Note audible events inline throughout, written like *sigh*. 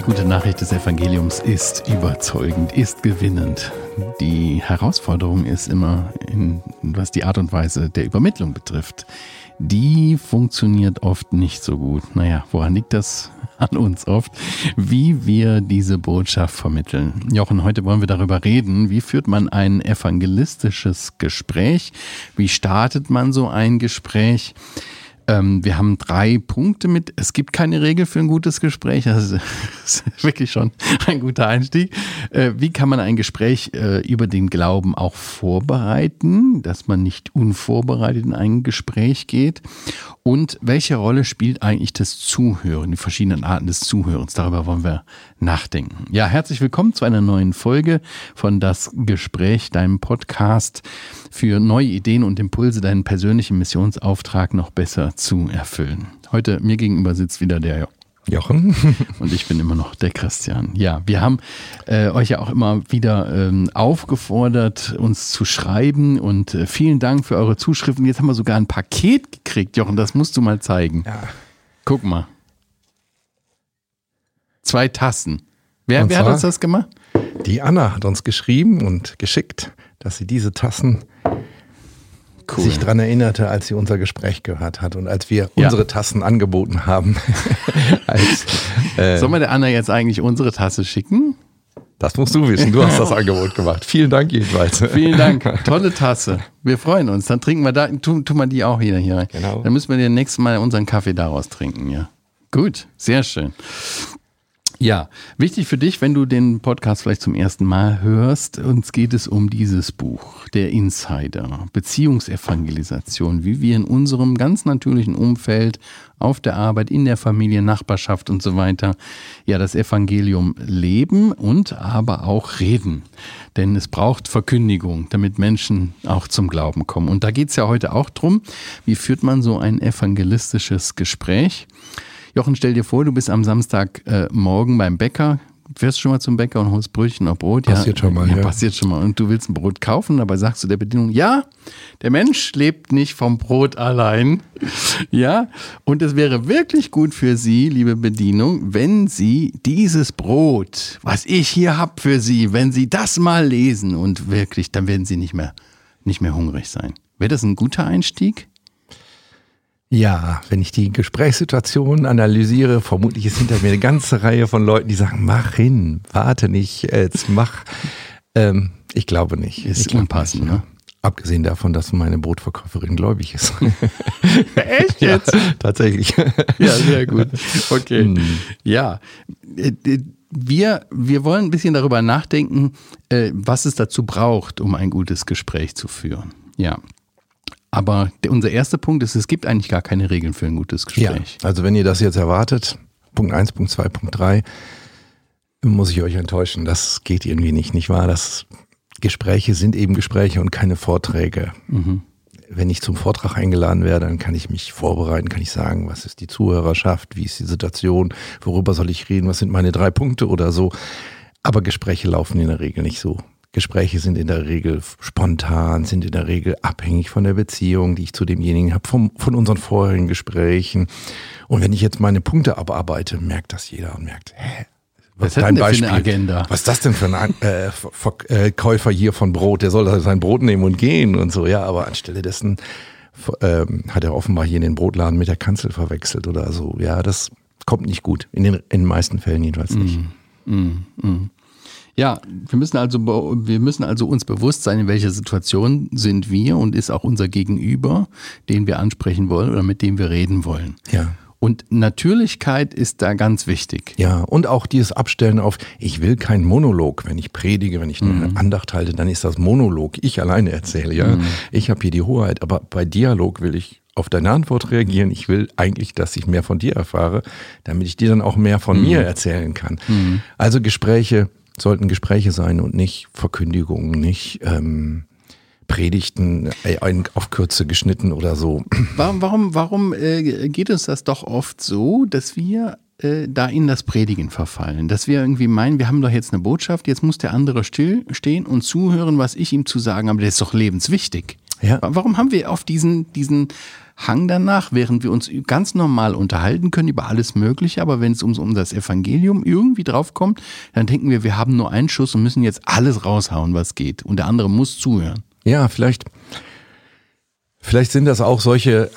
Die gute Nachricht des Evangeliums ist überzeugend, ist gewinnend. Die Herausforderung ist immer, in, was die Art und Weise der Übermittlung betrifft. Die funktioniert oft nicht so gut. Naja, woran liegt das? An uns oft, wie wir diese Botschaft vermitteln. Jochen, heute wollen wir darüber reden. Wie führt man ein evangelistisches Gespräch? Wie startet man so ein Gespräch? Ähm, wir haben drei Punkte mit. Es gibt keine Regel für ein gutes Gespräch. *laughs* Das ist wirklich schon ein guter Einstieg. Äh, wie kann man ein Gespräch äh, über den Glauben auch vorbereiten, dass man nicht unvorbereitet in ein Gespräch geht? Und welche Rolle spielt eigentlich das Zuhören, die verschiedenen Arten des Zuhörens? Darüber wollen wir nachdenken. Ja, herzlich willkommen zu einer neuen Folge von Das Gespräch, deinem Podcast für neue Ideen und Impulse, deinen persönlichen Missionsauftrag noch besser zu erfüllen. Heute mir gegenüber sitzt wieder der Jochen. *laughs* Und ich bin immer noch der Christian. Ja, wir haben äh, euch ja auch immer wieder ähm, aufgefordert, uns zu schreiben und äh, vielen Dank für eure Zuschriften. Jetzt haben wir sogar ein Paket gekriegt, Jochen, das musst du mal zeigen. Ja. Guck mal. Zwei Tassen. Wer, wer hat uns das gemacht? Die Anna hat uns geschrieben und geschickt, dass sie diese Tassen cool. sich daran erinnerte, als sie unser Gespräch gehört hat und als wir ja. unsere Tassen angeboten haben. *laughs* als, äh, Sollen wir der Anna jetzt eigentlich unsere Tasse schicken? Das musst du wissen. Du hast das Angebot gemacht. Vielen Dank jedenfalls. Vielen Dank. *laughs* Tolle Tasse. Wir freuen uns. Dann trinken wir da, tun, tun wir die auch wieder hier rein. Genau. Dann müssen wir den nächsten Mal unseren Kaffee daraus trinken, ja. Gut, sehr schön. Ja, wichtig für dich, wenn du den Podcast vielleicht zum ersten Mal hörst, uns geht es um dieses Buch, der Insider, Beziehungsevangelisation, wie wir in unserem ganz natürlichen Umfeld, auf der Arbeit, in der Familie, Nachbarschaft und so weiter, ja, das Evangelium leben und aber auch reden. Denn es braucht Verkündigung, damit Menschen auch zum Glauben kommen. Und da geht es ja heute auch drum, wie führt man so ein evangelistisches Gespräch? Jochen, stell dir vor, du bist am Samstagmorgen äh, beim Bäcker, fährst schon mal zum Bäcker und holst Brötchen oder Brot. Passiert ja, schon mal, ja, ja. Passiert schon mal. Und du willst ein Brot kaufen, dabei sagst du der Bedienung, ja, der Mensch lebt nicht vom Brot allein. *laughs* Ja, und es wäre wirklich gut für Sie, liebe Bedienung, wenn Sie dieses Brot, was ich hier habe für Sie, wenn Sie das mal lesen und wirklich, dann werden Sie nicht mehr, nicht mehr hungrig sein. Wäre das ein guter Einstieg? Ja, wenn ich die Gesprächssituation analysiere, vermutlich ist hinter mir eine ganze Reihe von Leuten, die sagen, mach hin, warte nicht, jetzt mach. Ähm, ich glaube nicht. Ist unpassend, ne? Abgesehen davon, dass meine Brotverkäuferin gläubig ist. *laughs* Echt jetzt? Ja, tatsächlich. Ja, sehr gut. Okay. Hm. Ja. Äh, wir, wir wollen ein bisschen darüber nachdenken, äh, was es dazu braucht, um ein gutes Gespräch zu führen. Ja. Aber der, unser erster Punkt ist, es gibt eigentlich gar keine Regeln für ein gutes Gespräch. Ja, also wenn ihr das jetzt erwartet, Punkt 1, Punkt 2, Punkt 3, muss ich euch enttäuschen. Das geht irgendwie nicht, nicht wahr? Das Gespräche sind eben Gespräche und keine Vorträge. Mhm. Wenn ich zum Vortrag eingeladen werde, dann kann ich mich vorbereiten, kann ich sagen, was ist die Zuhörerschaft, wie ist die Situation, worüber soll ich reden, was sind meine drei Punkte oder so. Aber Gespräche laufen in der Regel nicht so. Gespräche sind in der Regel spontan, sind in der Regel abhängig von der Beziehung, die ich zu demjenigen habe, vom, von unseren vorherigen Gesprächen. Und wenn ich jetzt meine Punkte abarbeite, merkt das jeder und merkt, hä, was, was, dein Beispiel, für eine Agenda? was ist das denn für ein äh, Verkäufer hier von Brot? Der soll sein Brot nehmen und gehen und so. Ja, aber anstelle dessen ähm, hat er offenbar hier in den Brotladen mit der Kanzel verwechselt oder so. Ja, das kommt nicht gut. In den, in den meisten Fällen jedenfalls nicht. Mm, mm, mm. Ja, wir müssen also, wir müssen also uns bewusst sein, in welcher Situation sind wir und ist auch unser Gegenüber, den wir ansprechen wollen oder mit dem wir reden wollen. Ja. Und Natürlichkeit ist da ganz wichtig. Ja, und auch dieses Abstellen auf, ich will kein Monolog. Wenn ich predige, wenn ich eine mhm. Andacht halte, dann ist das Monolog. Ich alleine erzähle, ja. Mhm. Ich habe hier die Hoheit, aber bei Dialog will ich auf deine Antwort reagieren. Ich will eigentlich, dass ich mehr von dir erfahre, damit ich dir dann auch mehr von mhm. mir erzählen kann. Mhm. Also Gespräche sollten Gespräche sein und nicht Verkündigungen, nicht ähm, Predigten äh, auf Kürze geschnitten oder so. *clears throat* Warum, warum, warum äh, geht uns das doch oft so, dass wir äh, da in das Predigen verfallen? Dass wir irgendwie meinen, wir haben doch jetzt eine Botschaft, jetzt muss der andere still stehen und zuhören, was ich ihm zu sagen habe. Das ist doch lebenswichtig. Ja. Warum haben wir auf diesen, diesen Hang danach, während wir uns ganz normal unterhalten können über alles Mögliche, aber wenn es um, um das Evangelium irgendwie draufkommt, dann denken wir, wir haben nur einen Schuss und müssen jetzt alles raushauen, was geht. Und der andere muss zuhören. Ja, vielleicht Vielleicht sind das auch solche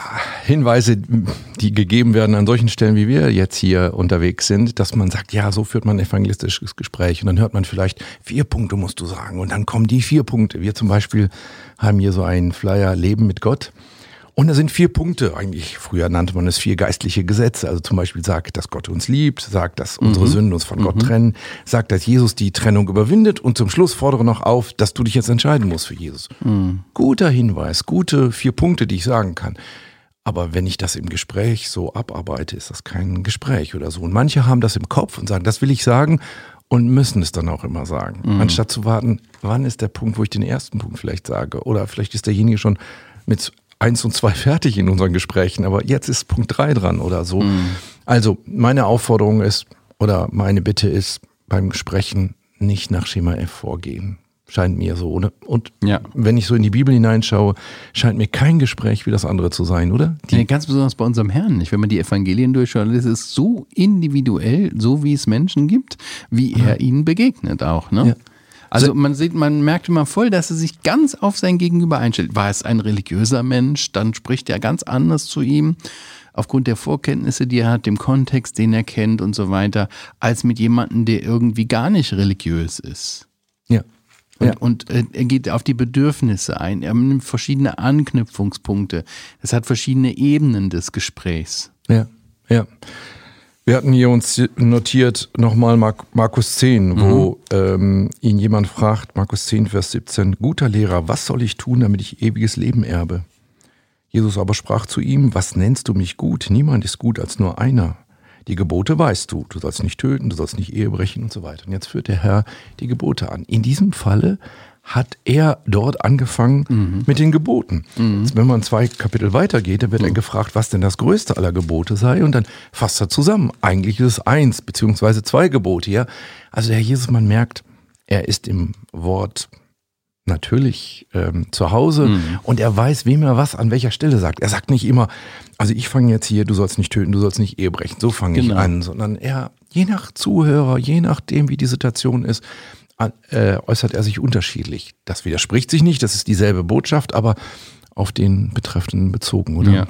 Hinweise, die gegeben werden an solchen Stellen, wie wir jetzt hier unterwegs sind, dass man sagt, ja, so führt man ein evangelistisches Gespräch. Und dann hört man vielleicht, vier Punkte musst du sagen. Und dann kommen die vier Punkte. Wir zum Beispiel haben hier so einen Flyer Leben mit Gott und da sind vier Punkte, eigentlich früher nannte man es vier geistliche Gesetze. Also zum Beispiel sagt, dass Gott uns liebt, sagt, dass unsere mhm. Sünden uns von mhm. Gott trennen, sagt, dass Jesus die Trennung überwindet und zum Schluss fordere noch auf, dass du dich jetzt entscheiden musst für Jesus. Mhm. Guter Hinweis, gute vier Punkte, die ich sagen kann. Aber wenn ich das im Gespräch so abarbeite, ist das kein Gespräch oder so. Und manche haben das im Kopf und sagen, das will ich sagen und müssen es dann auch immer sagen. Mhm. Anstatt zu warten, wann ist der Punkt, wo ich den ersten Punkt vielleicht sage? Oder vielleicht ist derjenige schon mit eins und zwei fertig in unseren Gesprächen, aber jetzt ist Punkt drei dran oder so. Mhm. Also meine Aufforderung ist oder meine Bitte ist beim Sprechen nicht nach Schema F vorgehen. Scheint mir so, oder? Und ja. wenn ich so in die Bibel hineinschaue, scheint mir kein Gespräch wie das andere zu sein, oder? Die nee, ganz besonders bei unserem Herrn nicht. Wenn man die Evangelien durchschaut, ist es so individuell, so wie es Menschen gibt, wie er ihnen begegnet auch. Ne? Ja. Also man sieht, man merkt immer voll, dass er sich ganz auf sein Gegenüber einstellt. War es ein religiöser Mensch, dann spricht er ganz anders zu ihm aufgrund der Vorkenntnisse, die er hat, dem Kontext, den er kennt und so weiter, als mit jemandem, der irgendwie gar nicht religiös ist. Ja. Und, ja. und äh, er geht auf die Bedürfnisse ein. Er nimmt verschiedene Anknüpfungspunkte. Es hat verschiedene Ebenen des Gesprächs. Ja, ja. Wir hatten hier uns notiert nochmal Markus 10, wo mhm. ähm, ihn jemand fragt, Markus 10, Vers 17, guter Lehrer, was soll ich tun, damit ich ewiges Leben erbe? Jesus aber sprach zu ihm, was nennst du mich gut? Niemand ist gut als nur einer. Die Gebote weißt du, du sollst nicht töten, du sollst nicht Ehe brechen und so weiter. Und jetzt führt der Herr die Gebote an. In diesem Falle hat er dort angefangen mhm. mit den Geboten. Mhm. Wenn man zwei Kapitel weitergeht, dann wird mhm. er gefragt, was denn das größte aller Gebote sei und dann fasst er zusammen. Eigentlich ist es eins beziehungsweise zwei Gebote. Ja? Also der Herr Jesus, man merkt, er ist im Wort natürlich ähm, zu Hause mhm. und er weiß, wem er was an welcher Stelle sagt. Er sagt nicht immer, also ich fange jetzt hier, du sollst nicht töten, du sollst nicht Ehe brechen, so fange genau. ich an, sondern er, je nach Zuhörer, je nachdem, wie die Situation ist, äh, äußert er sich unterschiedlich. Das widerspricht sich nicht, das ist dieselbe Botschaft, aber auf den Betreffenden bezogen, oder? Ja.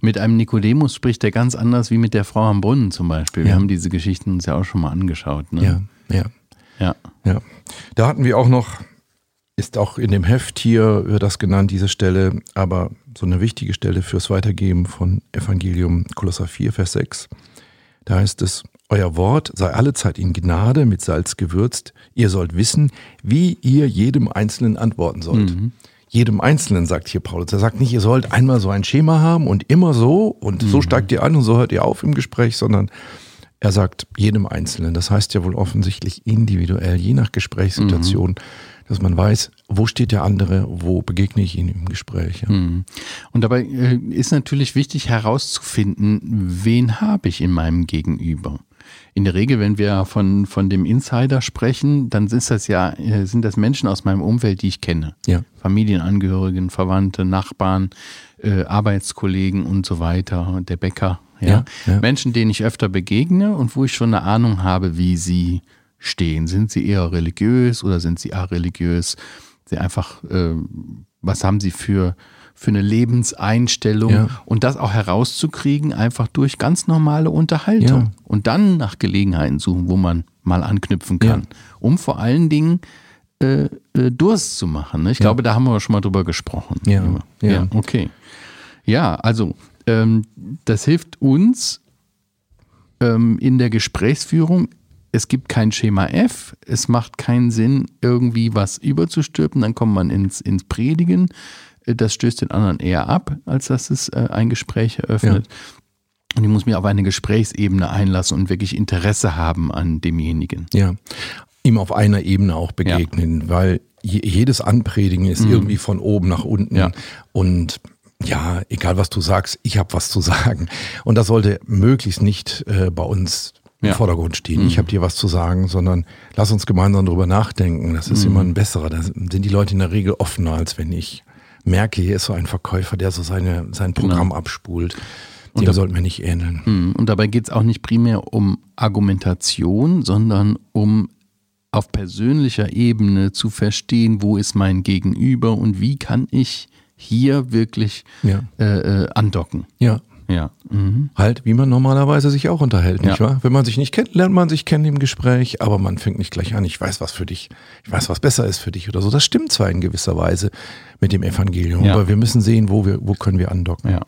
Mit einem Nikodemus spricht er ganz anders wie mit der Frau am Brunnen zum Beispiel. Wir ja. haben diese Geschichten uns ja auch schon mal angeschaut. Ne? Ja, ja. Ja. ja. Da hatten wir auch noch, ist auch in dem Heft hier, wird das genannt, diese Stelle, aber so eine wichtige Stelle fürs Weitergeben von Evangelium Kolosser 4, Vers 6. Da heißt es, euer Wort sei allezeit in Gnade mit Salz gewürzt. Ihr sollt wissen, wie ihr jedem Einzelnen antworten sollt. Mhm. Jedem Einzelnen, sagt hier Paulus. Er sagt nicht, ihr sollt einmal so ein Schema haben und immer so und mhm. so steigt ihr an und so hört ihr auf im Gespräch, sondern er sagt jedem Einzelnen. Das heißt ja wohl offensichtlich individuell, je nach Gesprächssituation. Mhm dass man weiß, wo steht der andere, wo begegne ich ihn im Gespräch. Ja. Mhm. Und dabei äh, ist natürlich wichtig herauszufinden, wen habe ich in meinem Gegenüber in der Regel, wenn wir von, von dem Insider sprechen, dann ist das ja, äh, sind das Menschen aus meinem Umfeld, die ich kenne. Ja. Familienangehörigen, Verwandte, Nachbarn, äh, Arbeitskollegen und so weiter, der Bäcker. Ja? Ja, ja? Menschen, denen ich öfter begegne und wo ich schon eine Ahnung habe, wie sie stehen. Sind sie eher religiös oder sind sie areligiös? Sie einfach, äh, was haben sie für für eine Lebenseinstellung ja. und das auch herauszukriegen, einfach durch ganz normale Unterhaltung ja. und dann nach Gelegenheiten suchen, wo man mal anknüpfen kann, ja. um vor allen Dingen äh, äh, Durst zu machen. Ne? Ich glaube, da haben wir schon mal drüber gesprochen. Ja, ja. okay. Ja, also ähm, das hilft uns ähm, in der Gesprächsführung. Es gibt kein Schema F, es macht keinen Sinn, irgendwie was überzustülpen, dann kommt man ins, ins Predigen das stößt den anderen eher ab, als dass es äh, ein Gespräch eröffnet. Ja. Und ich muss mich auf eine Gesprächsebene einlassen und wirklich Interesse haben an demjenigen. Ja, ihm auf einer Ebene auch begegnen, ja. weil jedes Anpredigen ist mhm. irgendwie von oben nach unten. Ja. Und ja, egal was du sagst, ich habe was zu sagen. Und das sollte möglichst nicht äh, bei uns im ja. Vordergrund stehen. Mhm. Ich habe dir was zu sagen, sondern lass uns gemeinsam darüber nachdenken. Das ist mhm. immer ein besserer. Da sind die Leute in der Regel offener, als wenn ich merke, hier ist so ein Verkäufer, der so seine, sein Genau. Programm abspult. Und Dem da- sollten wir nicht ähneln. Mhm. Und dabei geht es auch nicht primär um Argumentation, sondern um auf persönlicher Ebene zu verstehen, wo ist mein Gegenüber und wie kann ich hier wirklich Ja. äh, äh, andocken. Ja. Ja. Mhm. Halt, wie man normalerweise sich auch unterhält, nicht Ja. wahr? Wenn man sich nicht kennt, lernt man sich kennen im Gespräch, aber man fängt nicht gleich an, ich weiß was für dich, ich weiß, was besser ist für dich oder so. Das stimmt zwar in gewisser Weise mit dem Evangelium, Ja. aber wir müssen sehen, wo wir, wo können wir andocken. ja.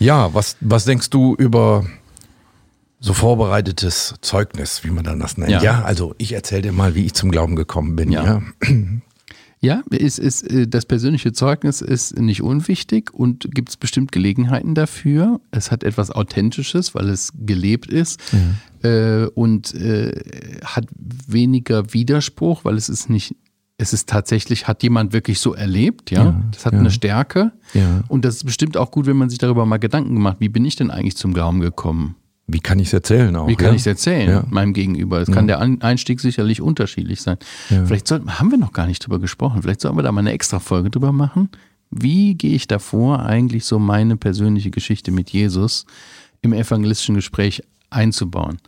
Ja, was, was denkst du über so vorbereitetes Zeugnis, wie man dann das nennt? Ja. Ja, also ich erzähle dir mal, wie ich zum Glauben gekommen bin. Ja. Ja, Ja, es ist, äh, das persönliche Zeugnis ist nicht unwichtig und gibt es bestimmt Gelegenheiten dafür. Es hat etwas Authentisches, weil es gelebt ist äh, und äh, hat weniger Widerspruch, weil es ist nicht, es ist tatsächlich, hat jemand wirklich so erlebt, ja. Ja, das hat ja. eine Stärke. Ja. Und das ist bestimmt auch gut, wenn man sich darüber mal Gedanken macht, wie bin ich denn eigentlich zum Glauben gekommen? Wie kann ich es erzählen auch? Wie kann ja? ich es erzählen, Ja. meinem Gegenüber? Es kann der Einstieg sicherlich unterschiedlich sein. Ja. Vielleicht sollten, haben wir noch gar nicht drüber gesprochen. Vielleicht sollten wir da mal eine extra Folge drüber machen. Wie gehe ich davor, eigentlich so meine persönliche Geschichte mit Jesus im evangelistischen Gespräch einzubauen?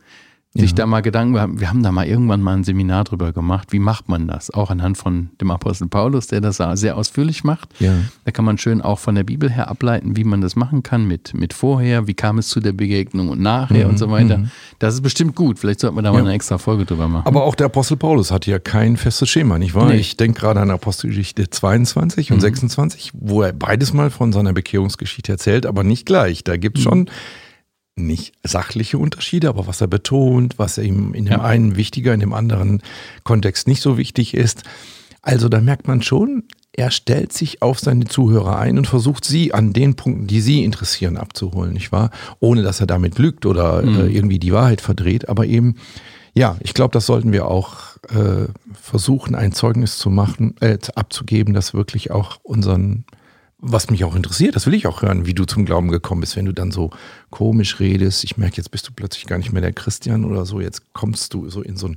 Sich da mal Gedanken, wir haben, da mal irgendwann mal ein Seminar drüber gemacht. Wie macht man das? Auch anhand von dem Apostel Paulus, der das sehr ausführlich macht. Ja. Da kann man schön auch von der Bibel her ableiten, wie man das machen kann mit, mit vorher, wie kam es zu der Begegnung und nachher und so weiter. Das ist bestimmt gut. Vielleicht sollten wir da mal Mhm, Ja. eine extra Folge drüber machen. Aber auch der Apostel Paulus hat ja kein festes Schema, nicht wahr? Nee. Ich denke gerade an Apostelgeschichte 22 und 26, wo er beides mal von seiner Bekehrungsgeschichte erzählt, aber nicht gleich. Da gibt es schon nicht sachliche Unterschiede, aber was er betont, was ihm in dem Ja. einen wichtiger, in dem anderen Kontext nicht so wichtig ist. Also da merkt man schon, er stellt sich auf seine Zuhörer ein und versucht sie an den Punkten, die sie interessieren, abzuholen, nicht wahr? Ohne dass er damit lügt oder äh, irgendwie die Wahrheit verdreht, aber eben, ja, ich glaube, das sollten wir auch äh, versuchen, ein Zeugnis zu machen, äh, abzugeben, das wirklich auch unseren, was mich auch interessiert, das will ich auch hören, wie du zum Glauben gekommen bist, wenn du dann so komisch redest. Ich merke, jetzt bist du plötzlich gar nicht mehr der Christian oder so, jetzt kommst du so in so ein,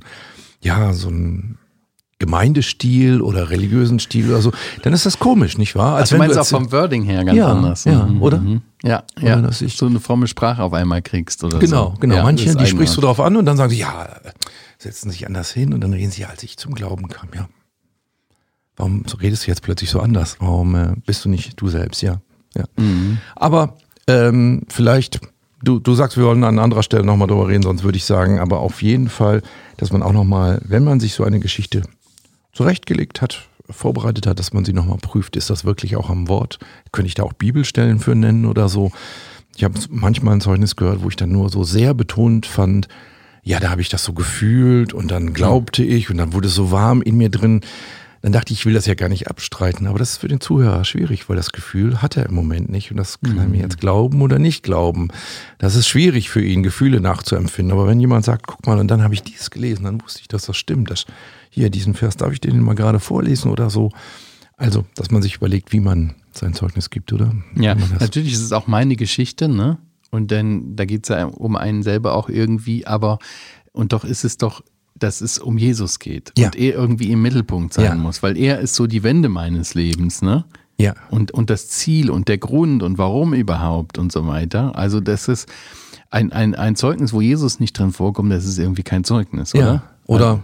ja, so ein Gemeindestil oder religiösen Stil oder so, dann ist das komisch, nicht wahr? also du meinst auch vom Wording her ganz Ja, anders. ja, Mhm, oder? mhm. Ja, Oder ja. dass ich- so eine fromme Sprache auf einmal kriegst oder Genau, so. genau. Ja, Manche, die sprichst du darauf an und dann sagen sie, ja, setzen sich anders hin und dann reden sie, ja, als ich zum Glauben kam, ja. Warum so redest du jetzt plötzlich so anders? Warum äh, bist du nicht du selbst? Ja, ja. Mhm. Aber ähm, vielleicht, du, du sagst, wir wollen an anderer Stelle nochmal drüber reden, sonst würde ich sagen, aber auf jeden Fall, dass man auch nochmal, wenn man sich so eine Geschichte zurechtgelegt hat, vorbereitet hat, dass man sie nochmal prüft, ist das wirklich auch am Wort? Könnte ich da auch Bibelstellen für nennen oder so? Ich habe manchmal ein Zeugnis gehört, wo ich dann nur so sehr betont fand, ja, da habe ich das so gefühlt und dann glaubte ich und dann wurde es so warm in mir drin. Dann dachte ich, ich will das ja gar nicht abstreiten, aber das ist für den Zuhörer schwierig, weil das Gefühl hat er im Moment nicht und das kann er mir jetzt glauben oder nicht glauben. Das ist schwierig für ihn, Gefühle nachzuempfinden. Aber wenn jemand sagt, guck mal, und dann habe ich dies gelesen, dann wusste ich, dass das stimmt. Das, hier, diesen Vers, darf ich den mal gerade vorlesen oder so? Also, dass man sich überlegt, wie man sein Zeugnis gibt, oder? Ja, natürlich ist es auch meine Geschichte, ne? Und dann, da geht es ja um einen selber auch irgendwie, aber und doch ist es doch, dass es um Jesus geht Ja. und er irgendwie im Mittelpunkt sein Ja. muss, weil er ist so die Wende meines Lebens, ne? ja. Und, und das Ziel und der Grund und warum überhaupt und so weiter. Also das ist ein, ein, ein Zeugnis, wo Jesus nicht drin vorkommt, das ist irgendwie kein Zeugnis, oder? Ja. Oder,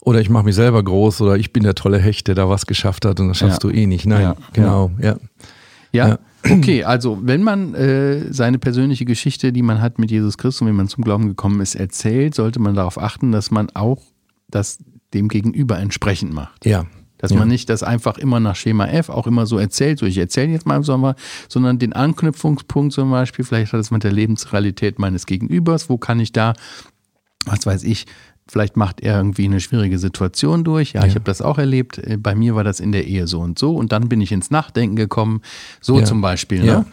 oder ich mache mich selber groß oder ich bin der tolle Hecht, der da was geschafft hat und das schaffst Ja. du eh nicht. Nein, Ja, genau, ja. Ja, Ja. Okay, also wenn man äh, seine persönliche Geschichte, die man hat mit Jesus Christus und wie man zum Glauben gekommen ist, erzählt, sollte man darauf achten, dass man auch das dem Gegenüber entsprechend macht. Ja. Dass ja. man nicht das einfach immer nach Schema F auch immer so erzählt, so ich erzähle jetzt mal, sondern, sondern den Anknüpfungspunkt zum Beispiel, vielleicht hat es mit der Lebensrealität meines Gegenübers, wo kann ich da, was weiß ich, vielleicht macht er irgendwie eine schwierige Situation durch. Ja, ich Ja. habe das auch erlebt. Äh, Bei mir war das in der Ehe so und so. Und dann bin ich ins Nachdenken gekommen. So Ja. zum Beispiel. Ne?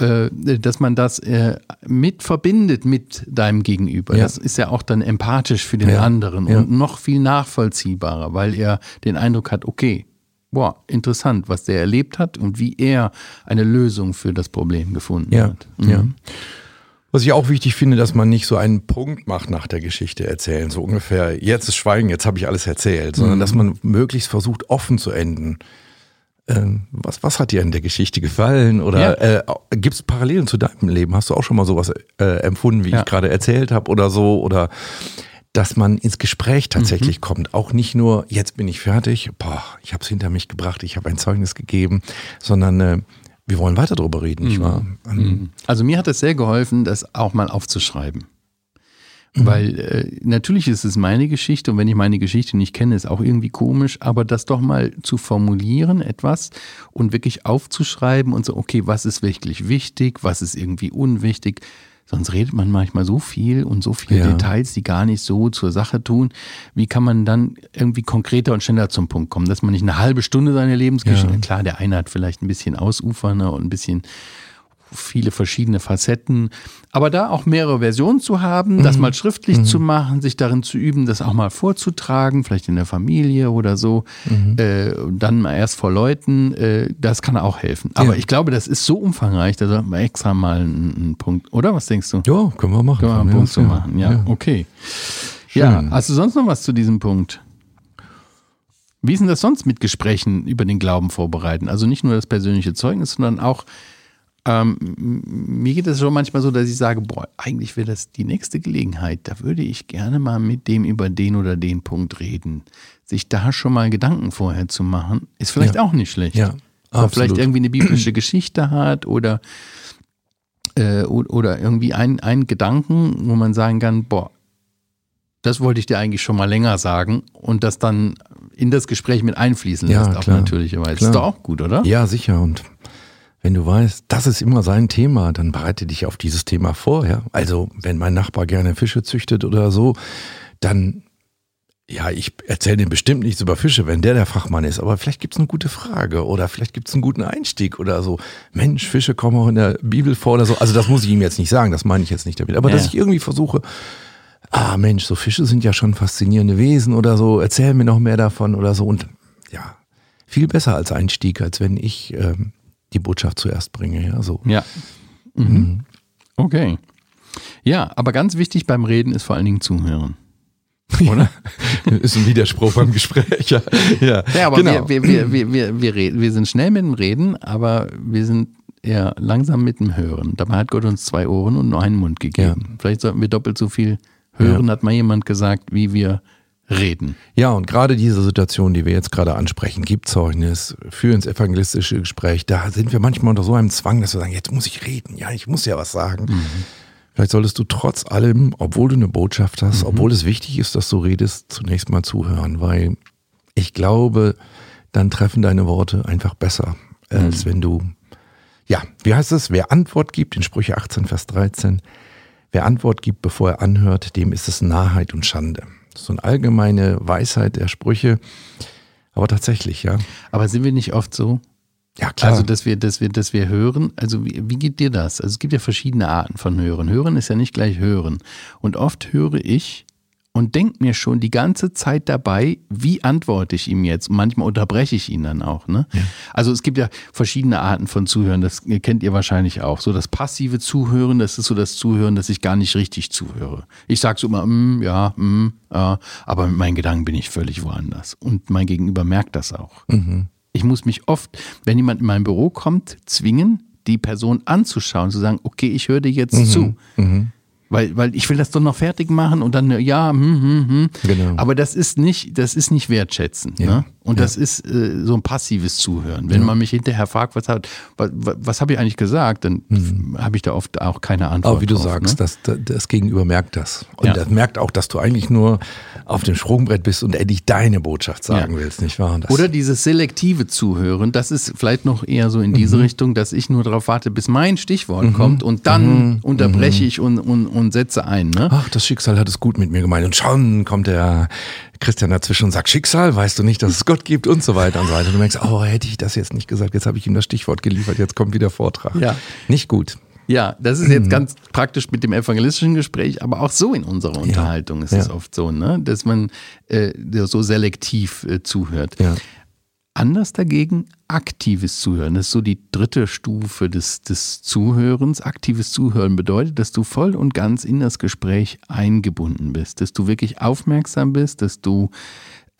Äh, dass man das äh, mit verbindet mit deinem Gegenüber. Das ist ja auch dann empathisch für den anderen und noch viel nachvollziehbarer, weil er den Eindruck hat, okay, boah, interessant, was der erlebt hat und wie er eine Lösung für das Problem gefunden hat. Mhm. ja. Was ich auch wichtig finde, dass man nicht so einen Punkt macht nach der Geschichte erzählen, so ungefähr, jetzt ist Schweigen, jetzt habe ich alles erzählt, sondern Mhm. dass man möglichst versucht, offen zu enden. ähm, was, was hat dir in der Geschichte gefallen? Oder Ja. äh, gibt es Parallelen zu deinem Leben? Hast du auch schon mal sowas äh, empfunden, wie Ja. ich gerade erzählt habe oder so? Oder dass man ins Gespräch tatsächlich Mhm. kommt. Auch nicht nur, jetzt bin ich fertig, boah, ich habe es hinter mich gebracht, ich habe ein Zeugnis gegeben, sondern äh, wir wollen weiter darüber reden, nicht wahr? Ähm, Also mir hat es sehr geholfen, das auch mal aufzuschreiben. Mhm. Weil äh, natürlich ist es meine Geschichte und wenn ich meine Geschichte nicht kenne, ist auch irgendwie komisch, aber das doch mal zu formulieren, etwas und wirklich aufzuschreiben und so, okay, was ist wirklich wichtig, was ist irgendwie unwichtig. Sonst redet man manchmal so viel und so viele Ja. Details, die gar nicht so zur Sache tun. Wie kann man dann irgendwie konkreter und schneller zum Punkt kommen, dass man nicht eine halbe Stunde seine Lebensgeschichte, Ja. klar, der eine hat vielleicht ein bisschen ausufernder und ein bisschen viele verschiedene Facetten. Aber da auch mehrere Versionen zu haben, das mal schriftlich zu machen, sich darin zu üben, das auch mal vorzutragen, vielleicht in der Familie oder so, äh, und dann mal erst vor Leuten, äh, das kann auch helfen. Aber Ja. ich glaube, das ist so umfangreich, da sollten wir extra mal einen, einen Punkt, oder? Was denkst du? Ja, können wir machen. Können wir einen Punkt zu machen, ja, okay. Ja, Schön. hast du sonst noch was zu diesem Punkt? Wie ist denn das sonst mit Gesprächen über den Glauben vorbereiten? Also nicht nur das persönliche Zeugnis, sondern auch, ähm, mir geht es schon manchmal so, dass ich sage, boah, eigentlich wäre das die nächste Gelegenheit, da würde ich gerne mal mit dem über den oder den Punkt reden. Sich da schon mal Gedanken vorher zu machen, ist vielleicht Ja. auch nicht schlecht. Ja, Oder vielleicht absolut. irgendwie eine biblische *clears throat* Geschichte hat oder, äh, oder irgendwie ein- einen Gedanken, wo man sagen kann, boah, das wollte ich dir eigentlich schon mal länger sagen und das dann in das Gespräch mit einfließen Ja, lässt, klar. Weise. Klar. Ist doch auch gut, oder? Ja, sicher. Und wenn du weißt, das ist immer sein Thema, dann bereite dich auf dieses Thema vor. Ja? Also, wenn mein Nachbar gerne Fische züchtet oder so, dann, ja, ich erzähle dem bestimmt nichts über Fische, wenn der der Fachmann ist. Aber vielleicht gibt es eine gute Frage oder vielleicht gibt es einen guten Einstieg oder so. Mensch, Fische kommen auch in der Bibel vor oder so. Also, das muss ich ihm jetzt nicht sagen, das meine ich jetzt nicht damit. Aber Ja. dass ich irgendwie versuche, ah Mensch, so Fische sind ja schon faszinierende Wesen oder so, erzähl mir noch mehr davon oder so. Und ja, viel besser als Einstieg, als wenn ich ähm, die Botschaft zuerst bringe. Ja, so. Ja. Mhm. Okay. Ja, aber ganz wichtig beim Reden ist vor allen Dingen zuhören. Oder? *laughs* Ist ein Widerspruch beim Gespräch. Ja, ja, Ja, aber genau. wir, wir, wir, wir, wir, reden, wir sind schnell mit dem Reden, aber wir sind eher langsam mit dem Hören. Dabei hat Gott uns zwei Ohren und nur einen Mund gegeben. Vielleicht sollten wir doppelt so viel hören, hat mal jemand gesagt, wie wir reden. Ja, und gerade diese Situation, die wir jetzt gerade ansprechen, gibt Zeugnis, für ins evangelistische Gespräch, da sind wir manchmal unter so einem Zwang, dass wir sagen, jetzt muss ich reden, ja, ich muss ja was sagen. Vielleicht solltest du trotz allem, obwohl du eine Botschaft hast, obwohl es wichtig ist, dass du redest, zunächst mal zuhören, weil ich glaube, dann treffen deine Worte einfach besser, als wenn du, ja, wie heißt es, wer Antwort gibt, in Sprüche 18, Vers 13, wer Antwort gibt, bevor er anhört, dem ist es Narrheit und Schande. Das ist so eine allgemeine Weisheit der Sprüche, aber tatsächlich, ja. Aber sind wir nicht oft so? Ja, klar. Also, dass wir, dass wir, dass wir hören, also wie, wie geht dir das? Also es gibt ja verschiedene Arten von Hören. Hören ist ja nicht gleich Hören. Und oft höre ich und denke mir schon die ganze Zeit dabei, wie antworte ich ihm jetzt? Und manchmal unterbreche ich ihn dann auch. Ne? Also es gibt ja verschiedene Arten von Zuhören, das kennt ihr wahrscheinlich auch. So das passive Zuhören, das ist so das Zuhören, dass ich gar nicht richtig zuhöre. Ich sage so immer, mm, ja, mm, ja, aber mit meinen Gedanken bin ich völlig woanders. Und mein Gegenüber merkt das auch. Ich muss mich oft, wenn jemand in mein Büro kommt, zwingen, die Person anzuschauen, zu sagen, okay, ich höre dir jetzt zu. Weil, weil ich will das doch noch fertig machen und dann, ja, hm, hm, hm. Genau. Aber das ist nicht, das ist nicht wertschätzen. Ja. Ne? Und das ist äh, so ein passives Zuhören. Wenn man mich hinterher fragt, was, hat, was, was habe ich eigentlich gesagt, dann habe ich da oft auch keine Antwort. Aber wie du drauf, sagst, ne? das, das Gegenüber merkt das. Und Ja. das merkt auch, dass du eigentlich nur auf dem Sprungbrett bist und endlich deine Botschaft sagen Ja. willst, nicht wahr? Oder dieses selektive Zuhören, das ist vielleicht noch eher so in diese Mhm. Richtung, dass ich nur darauf warte, bis mein Stichwort kommt und dann Mhm. unterbreche ich und, und, und setze ein. Ne? Ach, das Schicksal hat es gut mit mir gemeint. Und schon kommt der Christian dazwischen und sagt, Schicksal, weißt du nicht, dass es Gott gibt und so weiter und so weiter. Und du merkst, oh, hätte ich das jetzt nicht gesagt, jetzt habe ich ihm das Stichwort geliefert, jetzt kommt wieder Vortrag. Ja. Nicht gut. Ja, das ist Mhm. jetzt ganz praktisch mit dem evangelistischen Gespräch, aber auch so in unserer Unterhaltung ist Ja. es oft so, ne? dass man äh, so selektiv äh, zuhört. Ja. Anders dagegen aktives Zuhören. Das ist so die dritte Stufe des, des Zuhörens. Aktives Zuhören bedeutet, dass du voll und ganz in das Gespräch eingebunden bist, dass du wirklich aufmerksam bist, dass du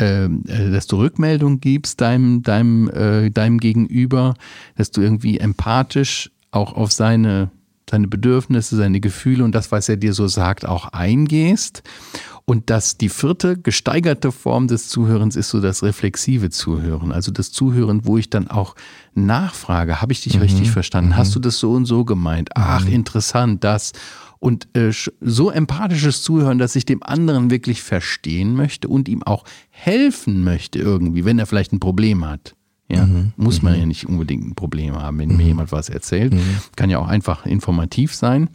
ähm, äh, dass du Rückmeldung gibst deinem, deinem, äh, deinem Gegenüber, dass du irgendwie empathisch auch auf seine, seine Bedürfnisse, seine Gefühle und das, was er dir so sagt, auch eingehst. Und dass die vierte gesteigerte Form des Zuhörens ist so das reflexive Zuhören. Also das Zuhören, wo ich dann auch nachfrage, habe ich dich mhm. richtig verstanden? Mhm. Hast du das so und so gemeint? Ach, mhm. interessant, das. Und äh, so empathisches Zuhören, dass ich dem anderen wirklich verstehen möchte und ihm auch helfen möchte irgendwie, wenn er vielleicht ein Problem hat. Ja, mhm. muss man mhm. ja nicht unbedingt ein Problem haben, wenn mhm. mir jemand was erzählt. Mhm. Kann ja auch einfach informativ sein.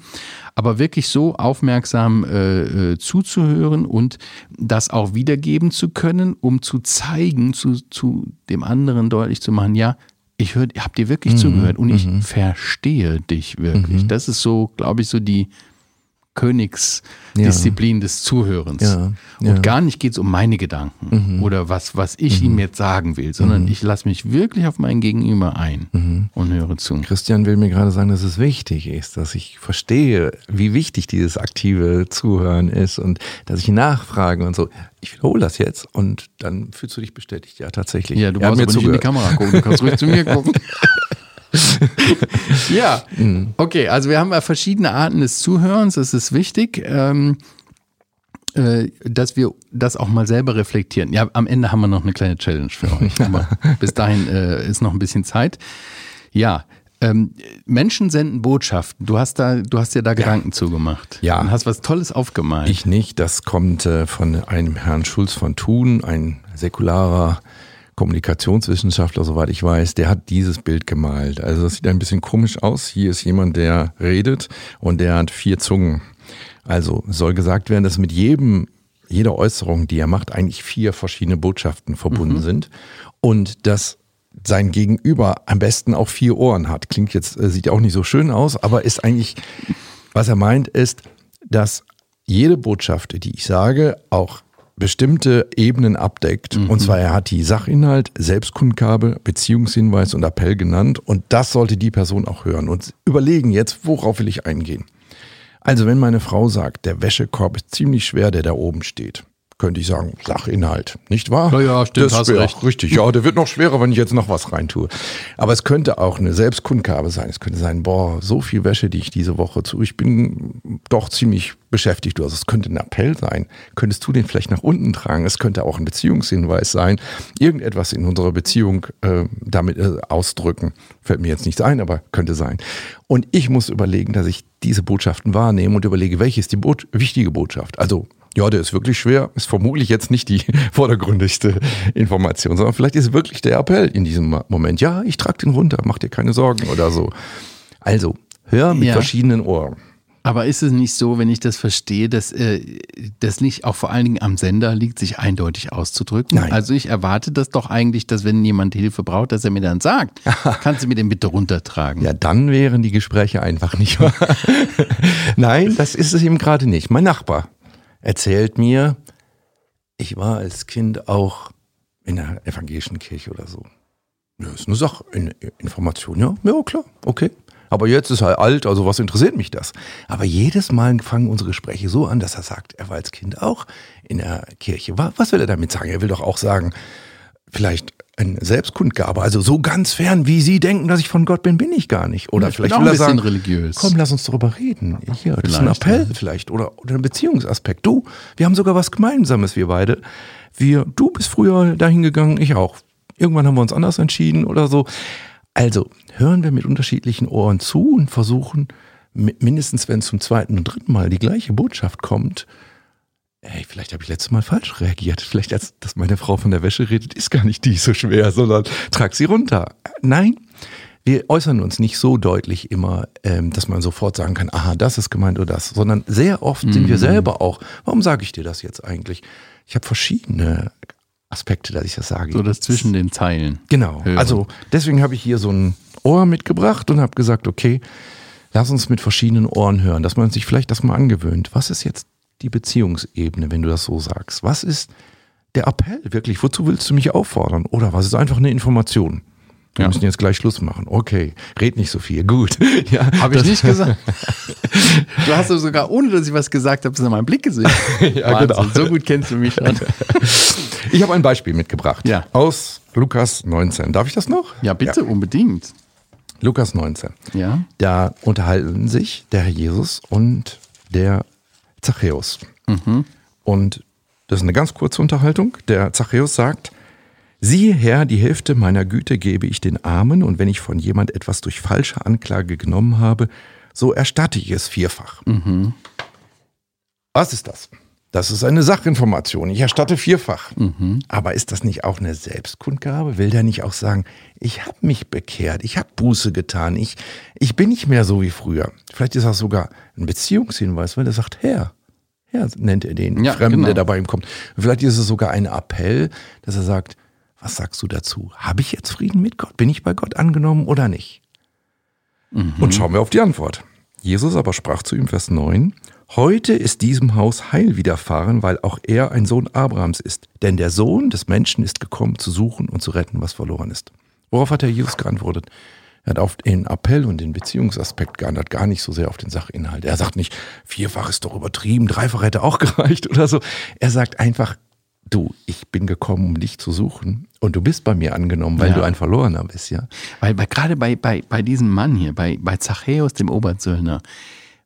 Aber wirklich so aufmerksam äh, äh, zuzuhören und das auch wiedergeben zu können, um zu zeigen, zu, zu dem anderen deutlich zu machen, ja, ich hör, hab dir wirklich mhm. zugehört und ich mhm. verstehe dich wirklich. Das ist so, glaube ich, so die, Königsdisziplin ja. des Zuhörens. Ja. Ja. Und gar nicht geht es um meine Gedanken mhm. oder was, was ich mhm. ihm jetzt sagen will, sondern mhm. ich lasse mich wirklich auf mein Gegenüber ein mhm. und höre zu. Christian will mir gerade sagen, dass es wichtig ist, dass ich verstehe, wie wichtig dieses aktive Zuhören ist und dass ich nachfrage und so. Ich wiederhole das jetzt und dann fühlst du dich bestätigt. Ja, tatsächlich. Ja, du brauchst mir nicht in die Kamera gucken, du kannst ruhig zu mir gucken. *laughs* *laughs* ja, mhm. okay, also wir haben ja verschiedene Arten des Zuhörens, das ist wichtig. Ähm, äh, dass wir das auch mal selber reflektieren. Ja, am Ende haben wir noch eine kleine Challenge für euch. Aber *laughs* bis dahin äh, ist noch ein bisschen Zeit. Ja, ähm, Menschen senden Botschaften. Du hast da, du hast dir da ja. Gedanken zugemacht. Ja. Und hast was Tolles aufgemalt. Ich nicht. Das kommt äh, von einem Herrn Schulz von Thun, ein säkularer Kommunikationswissenschaftler, soweit ich weiß, der hat dieses Bild gemalt. Also das sieht ein bisschen komisch aus. Hier ist jemand, der redet und der hat vier Zungen. Also soll gesagt werden, dass mit jedem, jeder Äußerung, die er macht, eigentlich vier verschiedene Botschaften verbunden mhm. sind. Und dass sein Gegenüber am besten auch vier Ohren hat. Klingt jetzt, äh, sieht auch nicht so schön aus, aber ist eigentlich, was er meint, ist, dass jede Botschaft, die ich sage, auch bestimmte Ebenen abdeckt. Mhm. Und zwar, er hat die Sachinhalt, Selbstkundgabe, Beziehungshinweis und Appell genannt. Und das sollte die Person auch hören und überlegen jetzt, worauf will ich eingehen. Also, wenn meine Frau sagt, der Wäschekorb ist ziemlich schwer, der da oben steht, könnte ich sagen, Sachinhalt, nicht wahr? Ja, ja, stimmt, das hast recht. Richtig, ja, der wird noch schwerer, wenn ich jetzt noch was reintue. Aber es könnte auch eine Selbstkundgabe sein. Es könnte sein, boah, so viel Wäsche, die ich diese Woche zu, ich bin doch ziemlich beschäftigt. Also es könnte ein Appell sein. Könntest du den vielleicht nach unten tragen? Es könnte auch ein Beziehungshinweis sein. Irgendetwas in unserer Beziehung äh, damit äh, ausdrücken. Fällt mir jetzt nichts ein, aber könnte sein. Und ich muss überlegen, dass ich diese Botschaften wahrnehme und überlege, welche ist die Bot wichtige Botschaft. Also ja, der ist wirklich schwer, ist vermutlich jetzt nicht die *laughs* vordergründigste Information, sondern vielleicht ist wirklich der Appell in diesem Moment, ja, ich trage den runter, mach dir keine Sorgen oder so. Also, hör mit ja. verschiedenen Ohren. Aber ist es nicht so, wenn ich das verstehe, dass äh, das nicht auch vor allen Dingen am Sender liegt, sich eindeutig auszudrücken? Nein. Also ich erwarte das doch eigentlich, dass wenn jemand Hilfe braucht, dass er mir dann sagt, *laughs* kannst du mir den bitte runtertragen? Ja, dann wären die Gespräche einfach nicht wahr. *laughs* Nein, das ist es eben gerade nicht. Mein Nachbar, erzählt mir, ich war als Kind auch in der evangelischen Kirche oder so. Ja, ist eine Sache, Information, ja, ja, klar, okay. Aber jetzt ist er alt, also was interessiert mich das? Aber jedes Mal fangen unsere Gespräche so an, dass er sagt, er war als Kind auch in der Kirche. Was will er damit sagen? Er will doch auch sagen, vielleicht eine Selbstkundgabe, also so ganz fern, wie Sie denken, dass ich von Gott bin, bin ich gar nicht. Oder ich vielleicht will er sagen, religiös. komm, lass uns darüber reden. Hier, das ist ein Appell ja. vielleicht oder, oder ein Beziehungsaspekt. Du, wir haben sogar was Gemeinsames, wir beide. Wir, du bist früher dahin gegangen, ich auch. Irgendwann haben wir uns anders entschieden oder so. Also hören wir mit unterschiedlichen Ohren zu und versuchen, mindestens wenn zum zweiten und dritten Mal die gleiche Botschaft kommt, ey, vielleicht habe ich letztes Mal falsch reagiert. Vielleicht, als dass meine Frau von der Wäsche redet, ist gar nicht die so schwer, sondern trag sie runter. Nein, wir äußern uns nicht so deutlich immer, ähm, dass man sofort sagen kann, aha, das ist gemeint oder das, sondern sehr oft mhm. sind wir mhm. selber auch, warum sage ich dir das jetzt eigentlich? Ich habe verschiedene Aspekte, dass ich das sage. So das zwischen den Zeilen. Genau. Hören. Also deswegen habe ich hier so ein Ohr mitgebracht und habe gesagt, okay, lass uns mit verschiedenen Ohren hören, dass man sich vielleicht das mal angewöhnt. Was ist jetzt die Beziehungsebene, wenn du das so sagst? Was ist der Appell wirklich? Wozu willst du mich auffordern? Oder was ist einfach eine Information? Wir ja. müssen jetzt gleich Schluss machen. Okay, red nicht so viel. Gut. *laughs* Ja, habe ich nicht gesagt. *laughs* du hast sogar, ohne dass ich was gesagt habe, in meinem Blick gesehen. *laughs* ja, Wahnsinn. genau. So gut kennst du mich schon. Ich habe ein Beispiel mitgebracht Ja. aus Lukas 19. Darf ich das noch? Ja, bitte, unbedingt. Lukas 19. Ja. Da unterhalten sich der Herr Jesus und der Zachäus. Und das ist eine ganz kurze Unterhaltung. Der Zachäus sagt, siehe Herr, die Hälfte meiner Güte gebe ich den Armen und wenn ich von jemand etwas durch falsche Anklage genommen habe, so erstatte ich es vierfach. Was ist das? Das ist eine Sachinformation. Ich erstatte vierfach. Aber ist das nicht auch eine Selbstkundgabe? Will der nicht auch sagen, ich habe mich bekehrt, ich habe Buße getan, ich, ich bin nicht mehr so wie früher? Vielleicht ist das sogar ein Beziehungshinweis, weil er sagt, Herr, Herr nennt er den Ja, Fremden, genau. der dabei ihm kommt. Vielleicht ist es sogar ein Appell, dass er sagt, was sagst du dazu? Habe ich jetzt Frieden mit Gott? Bin ich bei Gott angenommen oder nicht? Und schauen wir auf die Antwort. Jesus aber sprach zu ihm, Vers 9, Heute ist diesem Haus Heil widerfahren, weil auch er ein Sohn Abrahams ist. Denn der Sohn des Menschen ist gekommen, zu suchen und zu retten, was verloren ist. Worauf hat der Jesus geantwortet? Er hat auf den Appell und den Beziehungsaspekt geantwortet, gar nicht so sehr auf den Sachinhalt. Er sagt nicht, vierfach ist doch übertrieben, dreifach hätte auch *laughs* gereicht oder so. Er sagt einfach, du, ich bin gekommen, um dich zu suchen und du bist bei mir angenommen, weil Ja. du ein Verlorener bist, ja. Weil bei, gerade bei, bei, bei diesem Mann hier, bei, bei Zachäus, dem Oberzöllner,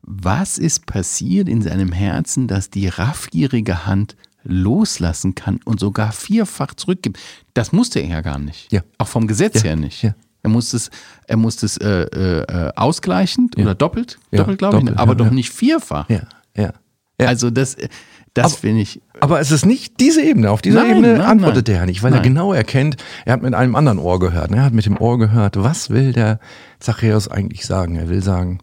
was ist passiert in seinem Herzen, dass die raffgierige Hand loslassen kann und sogar vierfach zurückgibt? Das musste er ja gar nicht. Ja. Auch vom Gesetz Ja, her nicht. ja. Er musste es, er musste es äh, äh, ausgleichend oder doppelt, doppelt glaube ich, doppelt, aber doch nicht vierfach. Ja, ja. ja. Also das, das finde ich, Aber es ist nicht diese Ebene. Auf dieser Nein, Ebene nein, antwortet nein. er nicht, weil er genau erkennt, er hat mit einem anderen Ohr gehört. Er hat mit dem Ohr gehört, was will der Zachäus eigentlich sagen? Er will sagen,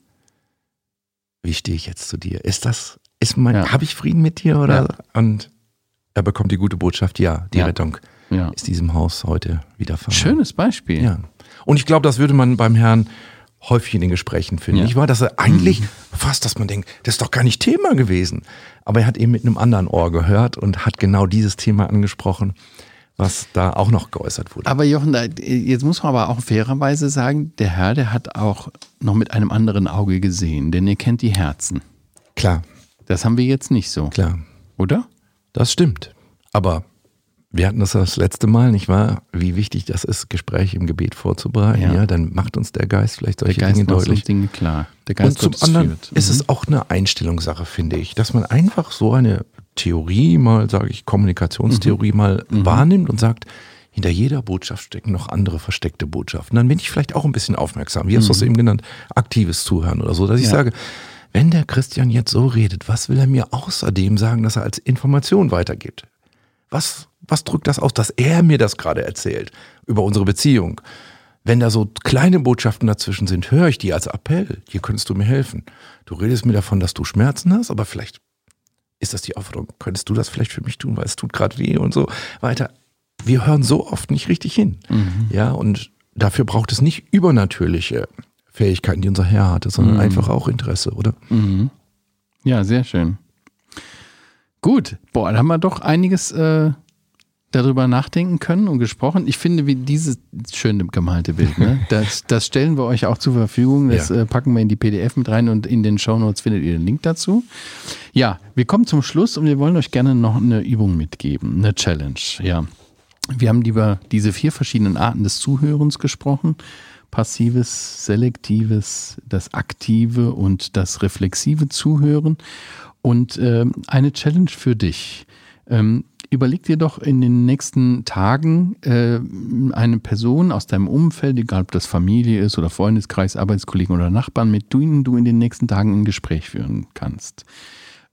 wie stehe ich jetzt zu dir? Ist das, ist mein, Ja. habe ich Frieden mit dir oder? Ja. Und er bekommt die gute Botschaft, ja, die Ja. Rettung ist diesem Haus heute widerfahren. Schönes Beispiel. Ja. Und ich glaube, das würde man beim Herrn häufig in den Gesprächen finden. Ja. Nicht wahr? Dass er eigentlich fast, dass man denkt, das ist doch gar nicht Thema gewesen. Aber er hat eben mit einem anderen Ohr gehört und hat genau dieses Thema angesprochen, was da auch noch geäußert wurde. Aber Jochen, jetzt muss man aber auch fairerweise sagen, der Herr, der hat auch noch mit einem anderen Auge gesehen, denn er kennt die Herzen. Klar, Das haben wir jetzt nicht so, klar. oder? Das stimmt. Aber wir hatten das das letzte Mal, nicht wahr? Wie wichtig das ist, Gespräche im Gebet vorzubereiten. Ja. Ja, dann macht uns der Geist vielleicht solche Geist Dinge macht deutlich. Dinge klar. Der Und Geist zum Gottes anderen führt. ist Mhm. es auch eine Einstellungssache, finde ich, dass man einfach so eine Theorie mal, sage ich, Kommunikationstheorie Mhm. mal wahrnimmt und sagt, hinter jeder Botschaft stecken noch andere versteckte Botschaften. Dann bin ich vielleicht auch ein bisschen aufmerksam. Wie hast du es eben genannt? Aktives Zuhören oder so, dass ich Mhm. Ja. sage, wenn der Christian jetzt so redet, was will er mir außerdem sagen, dass er als Information weitergibt? Was, was drückt das aus, dass er mir das gerade erzählt über unsere Beziehung? Wenn da so kleine Botschaften dazwischen sind, höre ich die als Appell. Hier könntest du mir helfen. Du redest mir davon, dass du Schmerzen hast, aber vielleicht ist das die Aufforderung. Könntest du das vielleicht für mich tun, weil es tut gerade weh und so weiter. Wir hören so oft nicht richtig hin. Ja, und dafür braucht es nicht übernatürliche Fähigkeiten, die unser Herr hatte, sondern einfach auch Interesse, oder? Ja, sehr schön. Gut, boah, da haben wir doch einiges äh, darüber nachdenken können und gesprochen. Ich finde, wie dieses schöne gemalte Bild, ne? *laughs* das, das stellen wir euch auch zur Verfügung. Das Ja. äh, packen wir in die PDF mit rein und in den Shownotes findet ihr den Link dazu. Ja, wir kommen zum Schluss und wir wollen euch gerne noch eine Übung mitgeben, eine Challenge. Ja, wir haben über diese vier verschiedenen Arten des Zuhörens gesprochen. Passives, selektives, das aktive und das reflexive Zuhören. Und ähm, eine Challenge für dich. Ähm, überleg dir doch in den nächsten Tagen äh, eine Person aus deinem Umfeld, egal ob das Familie ist oder Freundeskreis, Arbeitskollegen oder Nachbarn, mit denen du in den nächsten Tagen ein Gespräch führen kannst.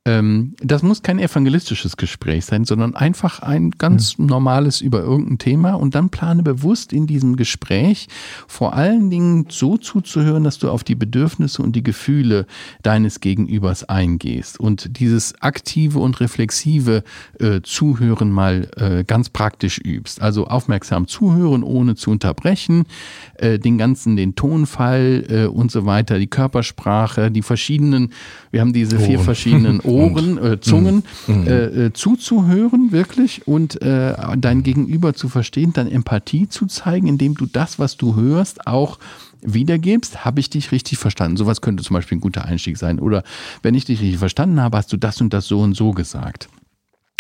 Ähm, das muss kein evangelistisches Gespräch sein, sondern einfach ein ganz normales über irgendein Thema und dann plane bewusst in diesem Gespräch vor allen Dingen so zuzuhören, dass du auf die Bedürfnisse und die Gefühle deines Gegenübers eingehst und dieses aktive und reflexive äh, Zuhören mal äh, ganz praktisch übst. Also aufmerksam zuhören, ohne zu unterbrechen, äh, den ganzen, den Tonfall äh, und so weiter, die Körpersprache, die verschiedenen, wir haben diese vier Ohren. verschiedenen *laughs* Ohren, äh, Zungen äh, äh, zuzuhören wirklich und äh, dein Gegenüber zu verstehen, dann Empathie zu zeigen, indem du das, was du hörst, auch wiedergibst, habe ich dich richtig verstanden. Sowas könnte zum Beispiel ein guter Einstieg sein. Oder wenn ich dich richtig verstanden habe, hast du das und das so und so gesagt.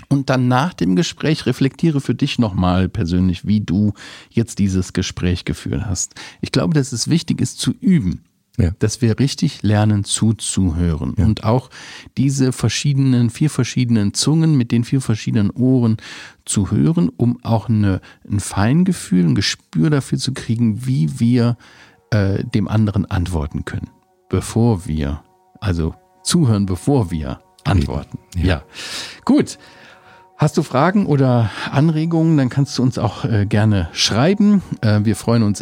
Und dann nach dem Gespräch reflektiere für dich nochmal persönlich, wie du jetzt dieses Gespräch geführt hast. Ich glaube, dass es wichtig ist zu üben. Ja. Dass wir richtig lernen zuzuhören ja. und auch diese verschiedenen, vier verschiedenen Zungen mit den vier verschiedenen Ohren zu hören, um auch eine, ein Feingefühl, ein Gespür dafür zu kriegen, wie wir äh, dem anderen antworten können, bevor wir, also zuhören, bevor wir antworten. Ja. ja. Gut. Hast du Fragen oder Anregungen, dann kannst du uns auch äh, gerne schreiben. Äh, wir freuen uns immer.